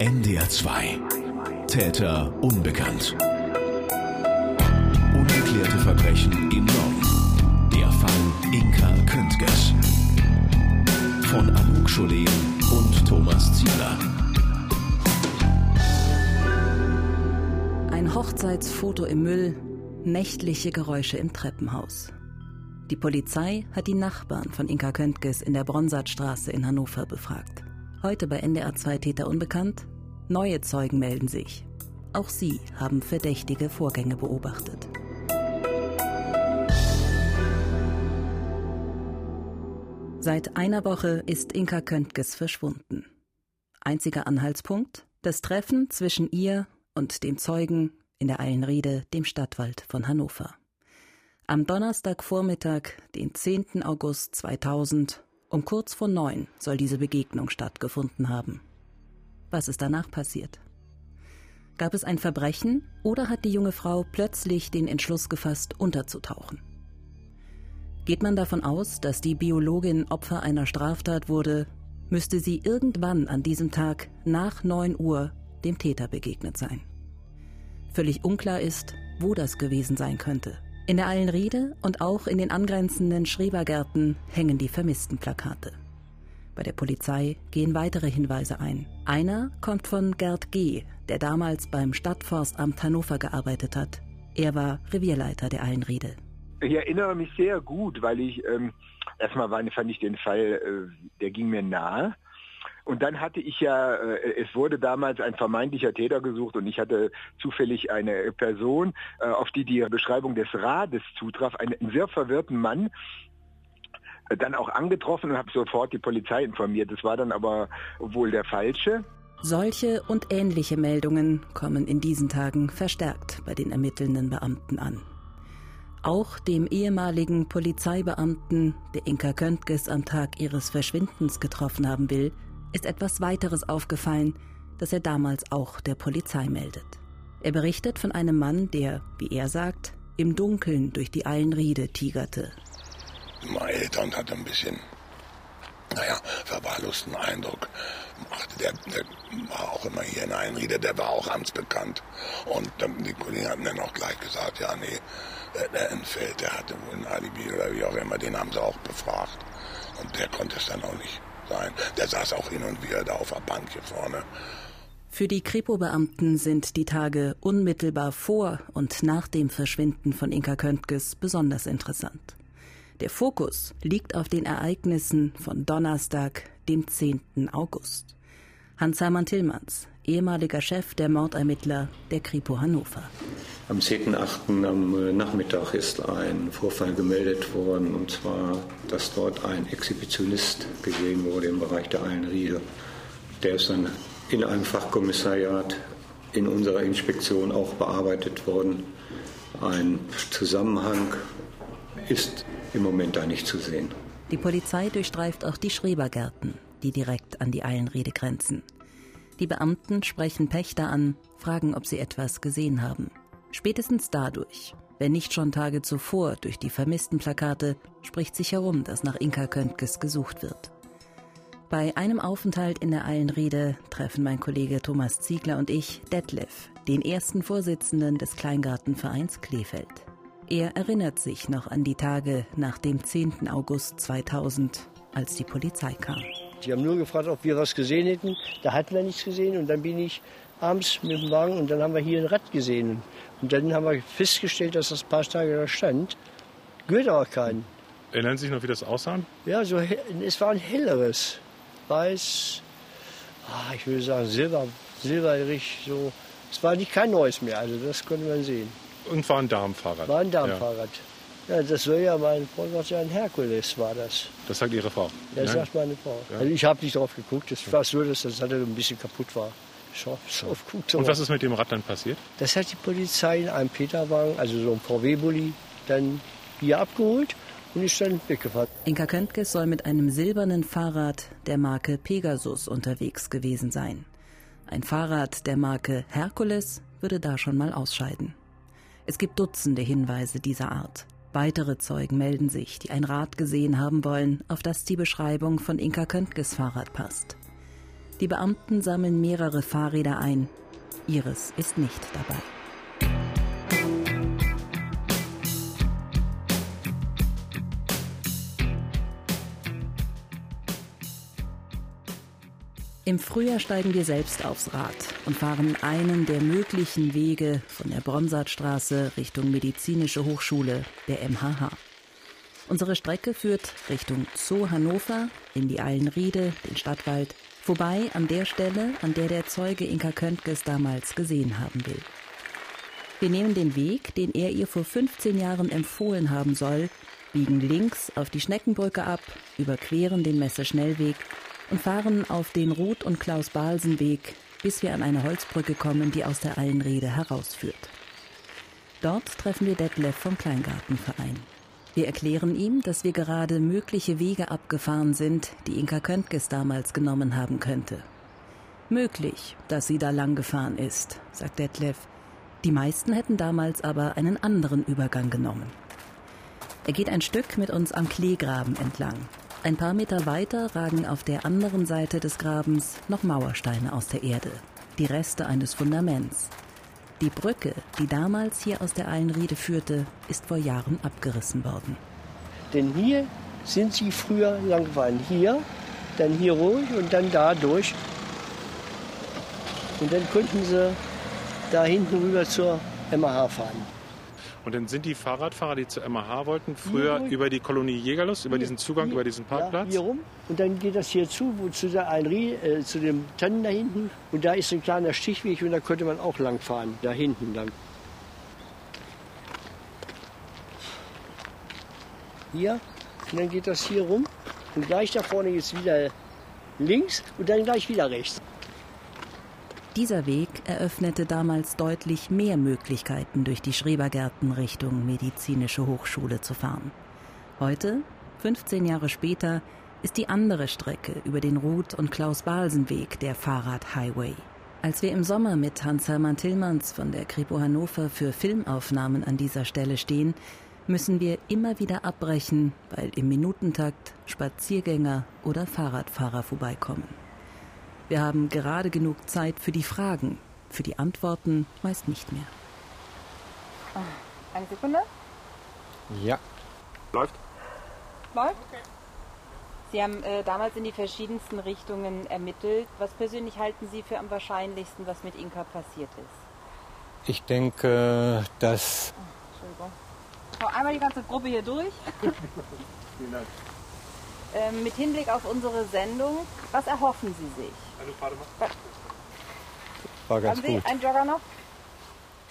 NDR 2. Täter unbekannt. Ungeklärte Verbrechen im Norden. Der Fall Inka Köntges. Von Anouk Scholen und Thomas Ziegler. Ein Hochzeitsfoto im Müll, nächtliche Geräusche im Treppenhaus. Die Polizei hat die Nachbarn von Inka Köntges in der Bronsartstraße in Hannover befragt. Heute bei NDR 2 Täter unbekannt. Neue Zeugen melden sich. Auch sie haben verdächtige Vorgänge beobachtet. Seit einer Woche ist Inka Köntges verschwunden. Einziger Anhaltspunkt? Das Treffen zwischen ihr und dem Zeugen in der Eilenriede, dem Stadtwald von Hannover. Am Donnerstagvormittag, den 10. August 2000, um kurz vor neun soll diese Begegnung stattgefunden haben. Was ist danach passiert? Gab es ein Verbrechen oder hat die junge Frau plötzlich den Entschluss gefasst, unterzutauchen? Geht man davon aus, dass die Biologin Opfer einer Straftat wurde, müsste sie irgendwann an diesem Tag nach 9 Uhr dem Täter begegnet sein. Völlig unklar ist, wo das gewesen sein könnte. In der Eilenriede und auch in den angrenzenden Schrebergärten hängen die vermissten Plakate. Bei der Polizei gehen weitere Hinweise ein. Einer kommt von Gerd G., der damals beim Stadtforstamt Hannover gearbeitet hat. Er war Revierleiter der Eilenriede. Ich erinnere mich sehr gut, weil ich ähm, erstmal fand ich den Fall, äh, der ging mir nahe. Und dann hatte ich ja, äh, es wurde damals ein vermeintlicher Täter gesucht und ich hatte zufällig eine Person, äh, auf die die Beschreibung des Rades zutraf, einen sehr verwirrten Mann, äh, dann auch angetroffen und habe sofort die Polizei informiert. Das war dann aber wohl der falsche. Solche und ähnliche Meldungen kommen in diesen Tagen verstärkt bei den ermittelnden Beamten an. Auch dem ehemaligen Polizeibeamten, der Inka Köntges am Tag ihres Verschwindens getroffen haben will, ist etwas weiteres aufgefallen, das er damals auch der Polizei meldet. Er berichtet von einem Mann, der, wie er sagt, im Dunkeln durch die Eilenriede tigerte. Meine Eltern hatte ein bisschen, naja, verwahrlosten Eindruck. Der, der war auch immer hier in Eilenriede, der war auch amtsbekannt. Und die Kollegen hatten dann auch gleich gesagt, ja, nee, der entfällt, der hatte wohl ein Alibi oder wie auch immer, den haben sie auch befragt. Und der konnte es dann auch nicht sein. Der saß auch hin und wieder da auf der Bank hier vorne. Für die Kripo-Beamten sind die Tage unmittelbar vor und nach dem Verschwinden von Inka Köntges besonders interessant. Der Fokus liegt auf den Ereignissen von Donnerstag, dem 10. August. Hans-Hermann Tillmanns, ehemaliger Chef der Mordermittler der Kripo Hannover. Am 10.8. am äh, Nachmittag ist ein Vorfall gemeldet worden, und zwar, dass dort ein Exhibitionist gesehen wurde im Bereich der Eilenriede. Der ist dann in einem Fachkommissariat in unserer Inspektion auch bearbeitet worden. Ein Zusammenhang ist im Moment da nicht zu sehen. Die Polizei durchstreift auch die Schrebergärten, die direkt an die Eilenriede grenzen. Die Beamten sprechen Pächter an, fragen, ob sie etwas gesehen haben. Spätestens dadurch, wenn nicht schon Tage zuvor durch die vermissten Plakate, spricht sich herum, dass nach Inka Köntges gesucht wird. Bei einem Aufenthalt in der Eilenriede treffen mein Kollege Thomas Ziegler und ich Detlef, den ersten Vorsitzenden des Kleingartenvereins Kleefeld. Er erinnert sich noch an die Tage nach dem 10. August 2000, als die Polizei kam. Die haben nur gefragt, ob wir was gesehen hätten. Da hatten wir nichts gesehen und dann bin ich abends mit dem Wagen und dann haben wir hier ein Rad gesehen. Und dann haben wir festgestellt, dass das ein paar Tage da stand. Gehört aber keinen. Erinnern Sie sich noch, wie das aussah? Ja, so, es war ein helleres. Weiß, ah, ich würde sagen silber, silberig, so. Es war nicht kein neues mehr, also das konnte man sehen. Und war ein Darmfahrrad? War ein Darmfahrrad. Ja. Ja das soll ja mein Freund sagt ja ein Herkules war das. Das sagt Ihre Frau? Ja, das Nein? sagt meine Frau. Ja. Also ich habe nicht drauf geguckt. Es war so, dass das ein bisschen kaputt war. Und was ist mit dem Rad dann passiert? Das hat die Polizei in einem Peterwagen, also so ein VW-Bully, dann hier abgeholt und ist dann weggefahren. Inka Köntges soll mit einem silbernen Fahrrad der Marke Pegasus unterwegs gewesen sein. Ein Fahrrad der Marke Herkules würde da schon mal ausscheiden. Es gibt Dutzende Hinweise dieser Art. Weitere Zeugen melden sich, die ein Rad gesehen haben wollen, auf das die Beschreibung von Inka Köntges Fahrrad passt. Die Beamten sammeln mehrere Fahrräder ein. Ihres ist nicht dabei. Im Frühjahr steigen wir selbst aufs Rad und fahren einen der möglichen Wege von der Bronsartstraße Richtung Medizinische Hochschule, der MHH. Unsere Strecke führt Richtung Zoo Hannover, in die Eilenriede, den Stadtwald, vorbei an der Stelle, an der der Zeuge Inka Köntges damals gesehen haben will. Wir nehmen den Weg, den er ihr vor 15 Jahren empfohlen haben soll, biegen links auf die Schneckenbrücke ab, überqueren den Messerschnellweg und fahren auf den Ruth- und Klaus-Balsen-Weg, bis wir an eine Holzbrücke kommen, die aus der Eilenrede herausführt. Dort treffen wir Detlef vom Kleingartenverein. Wir erklären ihm, dass wir gerade mögliche Wege abgefahren sind, die Inka Köntges damals genommen haben könnte. Möglich, dass sie da lang gefahren ist, sagt Detlef. Die meisten hätten damals aber einen anderen Übergang genommen. Er geht ein Stück mit uns am Kleegraben entlang, ein paar Meter weiter ragen auf der anderen Seite des Grabens noch Mauersteine aus der Erde, die Reste eines Fundaments. Die Brücke, die damals hier aus der Eilenriede führte, ist vor Jahren abgerissen worden. Denn hier sind sie früher lang. Hier, dann hier ruhig und dann da durch. Und dann konnten sie da hinten rüber zur MH fahren. Und dann sind die Fahrradfahrer, die zur MAH wollten, früher über die Kolonie Jägerlust, über diesen Zugang, hier, über diesen Parkplatz? Ja, hier rum. Und dann geht das hier zu, wo, zu, der Einrie, äh, zu dem Tannen da hinten. Und da ist ein kleiner Stichweg und da könnte man auch lang fahren, da hinten lang. Hier. Und dann geht das hier rum. Und gleich da vorne geht es wieder links und dann gleich wieder rechts. Dieser Weg eröffnete damals deutlich mehr Möglichkeiten, durch die Schrebergärten Richtung Medizinische Hochschule zu fahren. Heute, 15 Jahre später, ist die andere Strecke über den Ruth- und Klaus-Balsen-Weg der Fahrrad-Highway. Als wir im Sommer mit Hans-Hermann Tillmanns von der Kripo Hannover für Filmaufnahmen an dieser Stelle stehen, müssen wir immer wieder abbrechen, weil im Minutentakt Spaziergänger oder Fahrradfahrer vorbeikommen. Wir haben gerade genug Zeit für die Fragen, für die Antworten meist nicht mehr. Ah, eine Sekunde. Ja. Läuft. Läuft? Okay. Sie haben äh, damals in die verschiedensten Richtungen ermittelt. Was persönlich halten Sie für am wahrscheinlichsten, was mit Inka passiert ist? Ich denke, dass. Oh, Entschuldigung. Schau einmal die ganze Gruppe hier durch. Vielen Dank. Ähm, mit Hinblick auf unsere Sendung, was erhoffen Sie sich? War ganz Haben Sie gut. einen Jogger noch?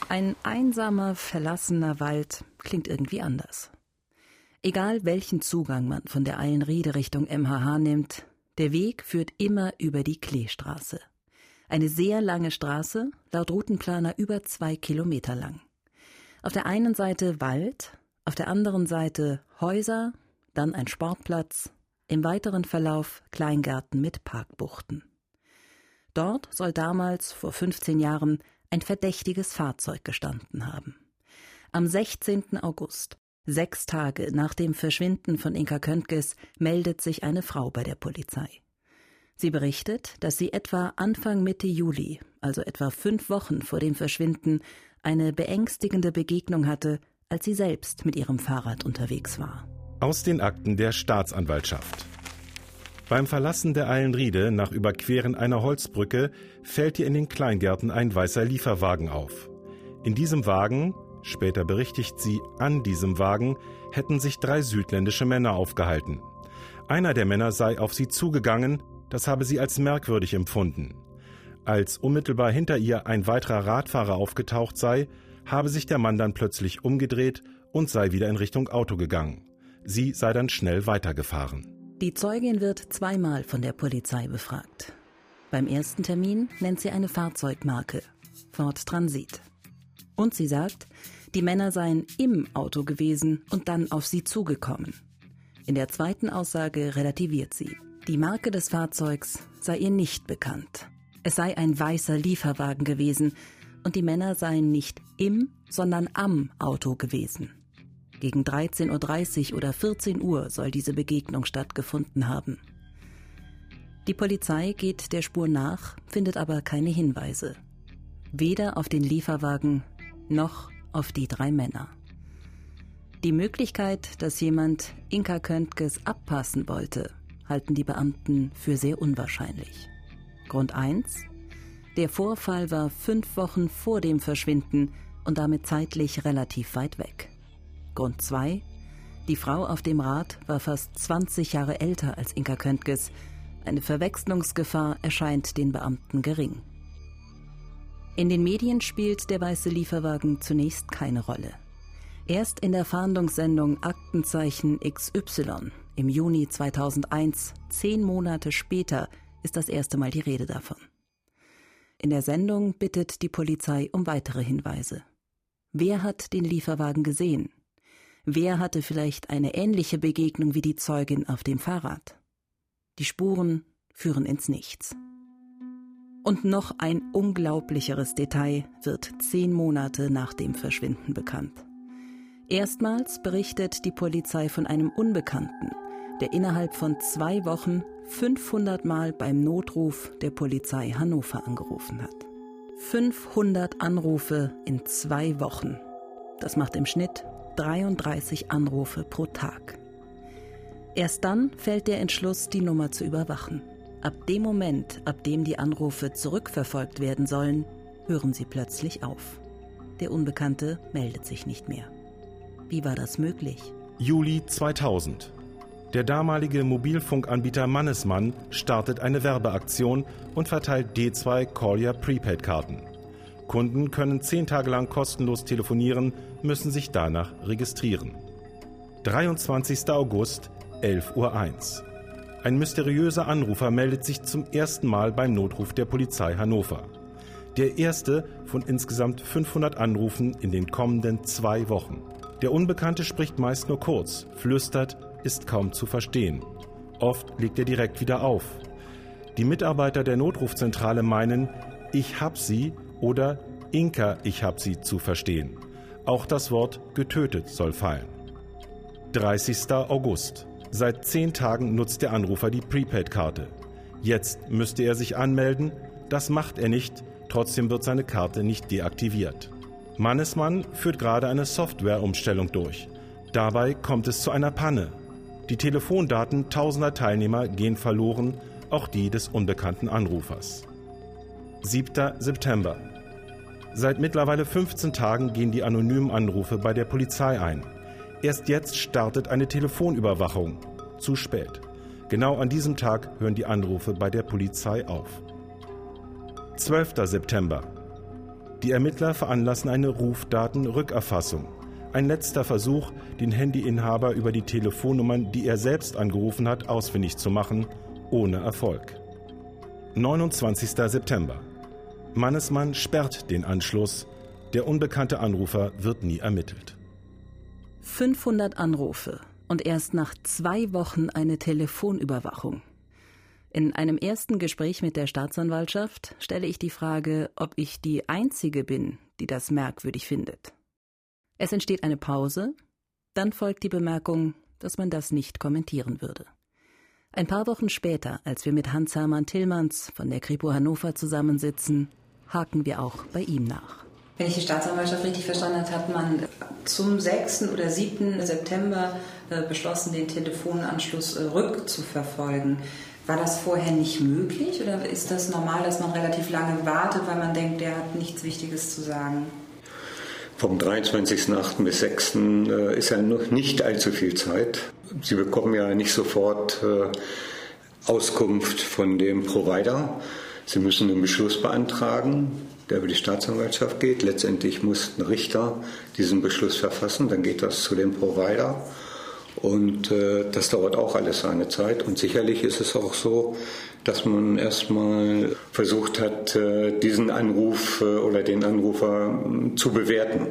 Ein einsamer, verlassener Wald klingt irgendwie anders. Egal welchen Zugang man von der Eilenriede Richtung MHH nimmt, der Weg führt immer über die Kleestraße. Eine sehr lange Straße, laut Routenplaner über zwei Kilometer lang. Auf der einen Seite Wald, auf der anderen Seite Häuser, dann ein Sportplatz, im weiteren Verlauf Kleingärten mit Parkbuchten. Dort soll damals, vor 15 Jahren, ein verdächtiges Fahrzeug gestanden haben. Am 16. August, sechs Tage nach dem Verschwinden von Inka Köntges, meldet sich eine Frau bei der Polizei. Sie berichtet, dass sie etwa Anfang Mitte Juli, also etwa fünf Wochen vor dem Verschwinden, eine beängstigende Begegnung hatte, als sie selbst mit ihrem Fahrrad unterwegs war. Aus den Akten der Staatsanwaltschaft. Beim Verlassen der Eilenriede nach Überqueren einer Holzbrücke fällt ihr in den Kleingärten ein weißer Lieferwagen auf. In diesem Wagen, später berichtigt sie, an diesem Wagen hätten sich drei südländische Männer aufgehalten. Einer der Männer sei auf sie zugegangen, das habe sie als merkwürdig empfunden. Als unmittelbar hinter ihr ein weiterer Radfahrer aufgetaucht sei, habe sich der Mann dann plötzlich umgedreht und sei wieder in Richtung Auto gegangen. Sie sei dann schnell weitergefahren. Die Zeugin wird zweimal von der Polizei befragt. Beim ersten Termin nennt sie eine Fahrzeugmarke, Ford Transit. Und sie sagt, die Männer seien im Auto gewesen und dann auf sie zugekommen. In der zweiten Aussage relativiert sie. Die Marke des Fahrzeugs sei ihr nicht bekannt. Es sei ein weißer Lieferwagen gewesen und die Männer seien nicht im, sondern am Auto gewesen. Gegen 13.30 Uhr oder 14 Uhr soll diese Begegnung stattgefunden haben. Die Polizei geht der Spur nach, findet aber keine Hinweise. Weder auf den Lieferwagen noch auf die drei Männer. Die Möglichkeit, dass jemand Inka Köntges abpassen wollte, halten die Beamten für sehr unwahrscheinlich. Grund 1. Der Vorfall war fünf Wochen vor dem Verschwinden und damit zeitlich relativ weit weg. Grund 2. Die Frau auf dem Rad war fast 20 Jahre älter als Inka Köntges. Eine Verwechslungsgefahr erscheint den Beamten gering. In den Medien spielt der weiße Lieferwagen zunächst keine Rolle. Erst in der Fahndungssendung Aktenzeichen XY im Juni 2001, zehn Monate später, ist das erste Mal die Rede davon. In der Sendung bittet die Polizei um weitere Hinweise. Wer hat den Lieferwagen gesehen? Wer hatte vielleicht eine ähnliche Begegnung wie die Zeugin auf dem Fahrrad? Die Spuren führen ins Nichts. Und noch ein unglaublicheres Detail wird zehn Monate nach dem Verschwinden bekannt. Erstmals berichtet die Polizei von einem Unbekannten, der innerhalb von zwei Wochen 500 Mal beim Notruf der Polizei Hannover angerufen hat. 500 Anrufe in zwei Wochen. Das macht im Schnitt 33 Anrufe pro Tag. Erst dann fällt der Entschluss, die Nummer zu überwachen. Ab dem Moment, ab dem die Anrufe zurückverfolgt werden sollen, hören sie plötzlich auf. Der Unbekannte meldet sich nicht mehr. Wie war das möglich? Juli 2000. Der damalige Mobilfunkanbieter Mannesmann startet eine Werbeaktion und verteilt D2 Collier Prepaid-Karten. Kunden können zehn Tage lang kostenlos telefonieren, müssen sich danach registrieren. 23. August, 11.01 Uhr. Ein mysteriöser Anrufer meldet sich zum ersten Mal beim Notruf der Polizei Hannover. Der erste von insgesamt 500 Anrufen in den kommenden zwei Wochen. Der Unbekannte spricht meist nur kurz, flüstert, ist kaum zu verstehen. Oft legt er direkt wieder auf. Die Mitarbeiter der Notrufzentrale meinen, ich hab sie oder Inka, ich hab sie zu verstehen. Auch das Wort getötet soll fallen. 30. August. Seit zehn Tagen nutzt der Anrufer die Prepaid-Karte. Jetzt müsste er sich anmelden, das macht er nicht, trotzdem wird seine Karte nicht deaktiviert. Mannesmann führt gerade eine Softwareumstellung durch. Dabei kommt es zu einer Panne. Die Telefondaten tausender Teilnehmer gehen verloren, auch die des unbekannten Anrufers. 7. September. Seit mittlerweile 15 Tagen gehen die anonymen Anrufe bei der Polizei ein. Erst jetzt startet eine Telefonüberwachung. Zu spät. Genau an diesem Tag hören die Anrufe bei der Polizei auf. 12. September. Die Ermittler veranlassen eine Rufdatenrückerfassung. Ein letzter Versuch, den Handyinhaber über die Telefonnummern, die er selbst angerufen hat, ausfindig zu machen, ohne Erfolg. 29. September. Mannesmann sperrt den Anschluss. Der unbekannte Anrufer wird nie ermittelt. 500 Anrufe und erst nach zwei Wochen eine Telefonüberwachung. In einem ersten Gespräch mit der Staatsanwaltschaft stelle ich die Frage, ob ich die Einzige bin, die das merkwürdig findet. Es entsteht eine Pause, dann folgt die Bemerkung, dass man das nicht kommentieren würde. Ein paar Wochen später, als wir mit Hans-Hermann Tillmanns von der Kripo Hannover zusammensitzen, haken wir auch bei ihm nach. Wenn ich die Staatsanwaltschaft richtig verstanden habe, hat man zum 6. oder 7. September äh, beschlossen, den Telefonanschluss äh, rückzuverfolgen. War das vorher nicht möglich oder ist das normal, dass man relativ lange wartet, weil man denkt, der hat nichts Wichtiges zu sagen? Vom 23.08. bis 6. Äh, ist ja noch nicht allzu viel Zeit. Sie bekommen ja nicht sofort äh, Auskunft von dem Provider. Sie müssen einen Beschluss beantragen, der über die Staatsanwaltschaft geht. Letztendlich muss ein Richter diesen Beschluss verfassen, dann geht das zu dem Provider. Und äh, das dauert auch alles seine Zeit. Und sicherlich ist es auch so, dass man erstmal versucht hat, äh, diesen Anruf äh, oder den Anrufer äh, zu bewerten.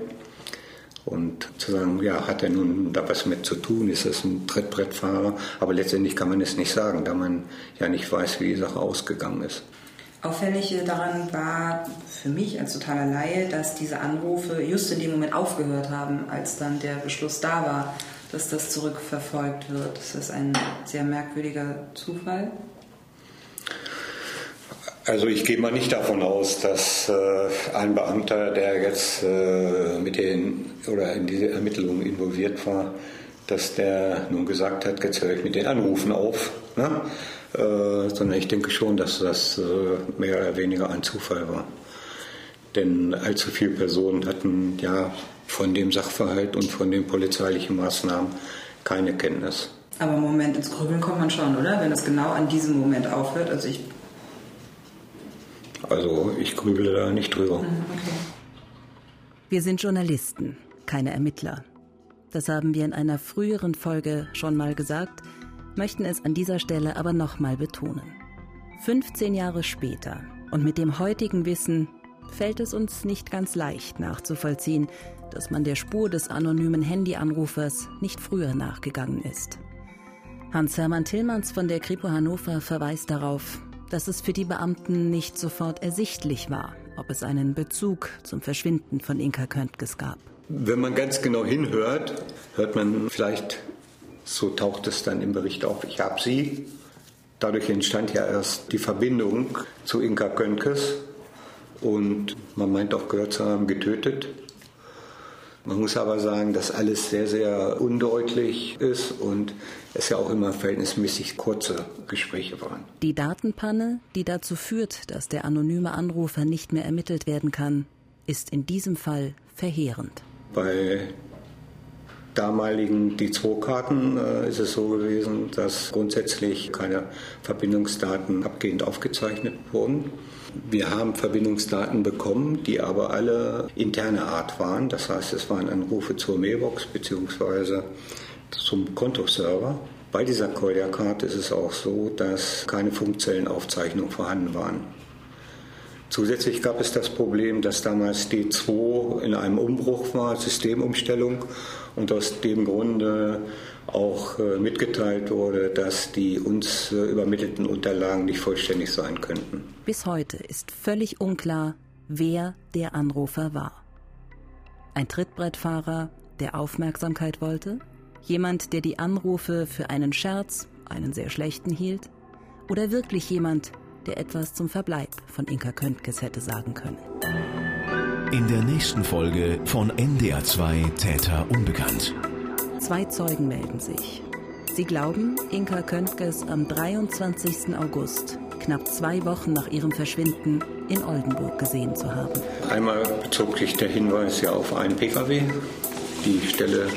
Und zu sagen, ja, hat er nun da was mit zu tun? Ist das ein Trittbrettfahrer? Aber letztendlich kann man es nicht sagen, da man ja nicht weiß, wie die Sache ausgegangen ist. Auffällig daran war für mich als totaler Laie, dass diese Anrufe just in dem Moment aufgehört haben, als dann der Beschluss da war dass das zurückverfolgt wird. Ist das ein sehr merkwürdiger Zufall? Also ich gehe mal nicht davon aus, dass äh, ein Beamter, der jetzt äh, mit den oder in diese Ermittlungen involviert war, dass der nun gesagt hat, jetzt höre ich mit den Anrufen auf. Ne? Äh, sondern ich denke schon, dass das äh, mehr oder weniger ein Zufall war. Denn allzu viele Personen hatten ja von dem Sachverhalt und von den polizeilichen Maßnahmen keine Kenntnis. Aber im Moment ins Grübeln kommt man schon, oder? Wenn das genau an diesem Moment aufhört. Also ich also ich grübele da nicht drüber. Mhm, okay. Wir sind Journalisten, keine Ermittler. Das haben wir in einer früheren Folge schon mal gesagt, möchten es an dieser Stelle aber nochmal betonen. 15 Jahre später und mit dem heutigen Wissen fällt es uns nicht ganz leicht nachzuvollziehen, dass man der Spur des anonymen Handyanrufers nicht früher nachgegangen ist. Hans-Hermann Tillmanns von der Kripo Hannover verweist darauf, dass es für die Beamten nicht sofort ersichtlich war, ob es einen Bezug zum Verschwinden von Inka Köntges gab. Wenn man ganz genau hinhört, hört man vielleicht, so taucht es dann im Bericht auf, ich habe sie. Dadurch entstand ja erst die Verbindung zu Inka Köntges und man meint auch gehört zu haben, getötet. Man muss aber sagen, dass alles sehr, sehr undeutlich ist und es ja auch immer verhältnismäßig kurze Gespräche waren. Die Datenpanne, die dazu führt, dass der anonyme Anrufer nicht mehr ermittelt werden kann, ist in diesem Fall verheerend. Bei damaligen D2-Karten äh, ist es so gewesen, dass grundsätzlich keine Verbindungsdaten abgehend aufgezeichnet wurden. Wir haben Verbindungsdaten bekommen, die aber alle interne Art waren. Das heißt, es waren Anrufe zur Mailbox bzw. zum Kontoserver. Bei dieser Collier-Karte ist es auch so, dass keine Funkzellenaufzeichnungen vorhanden waren. Zusätzlich gab es das Problem, dass damals D2 in einem Umbruch war, Systemumstellung, und aus dem Grunde auch äh, mitgeteilt wurde, dass die uns äh, übermittelten Unterlagen nicht vollständig sein könnten. Bis heute ist völlig unklar, wer der Anrufer war. Ein Trittbrettfahrer, der Aufmerksamkeit wollte? Jemand, der die Anrufe für einen Scherz, einen sehr schlechten hielt? Oder wirklich jemand, der etwas zum Verbleib von Inka Köntges hätte sagen können? In der nächsten Folge von NDR2 Täter Unbekannt. Zwei Zeugen melden sich. Sie glauben, Inka Köntges am 23. August, knapp zwei Wochen nach ihrem Verschwinden, in Oldenburg gesehen zu haben. Einmal bezog sich der Hinweis ja auf einen Pkw. Die Stelle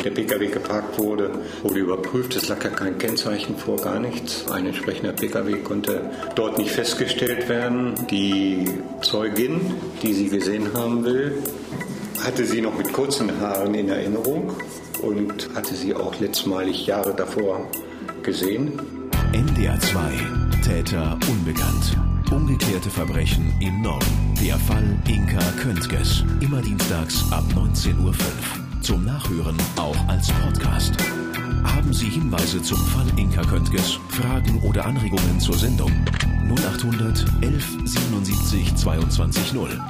der Pkw geparkt wurde, wurde überprüft. Es lag ja kein Kennzeichen vor, gar nichts. Ein entsprechender Pkw konnte dort nicht festgestellt werden. Die Zeugin, die sie gesehen haben will, hatte sie noch mit kurzen Haaren in Erinnerung und hatte sie auch letztmalig Jahre davor gesehen. NDR 2 Täter unbekannt. Ungeklärte Verbrechen im Norden. Der Fall Inka Köntges. Immer dienstags ab 19.05 Uhr. Zum Nachhören auch als Podcast. Haben Sie Hinweise zum Fall Inka Köntges, Fragen oder Anregungen zur Sendung? 0800 11 77 22 0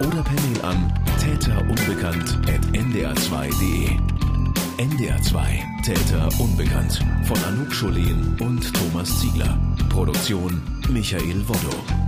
oder per Mail an täterunbekannt.ndr2.de. NDR2 Täter Unbekannt von Anouk Scholen und Thomas Ziegler. Produktion Michael Woddo.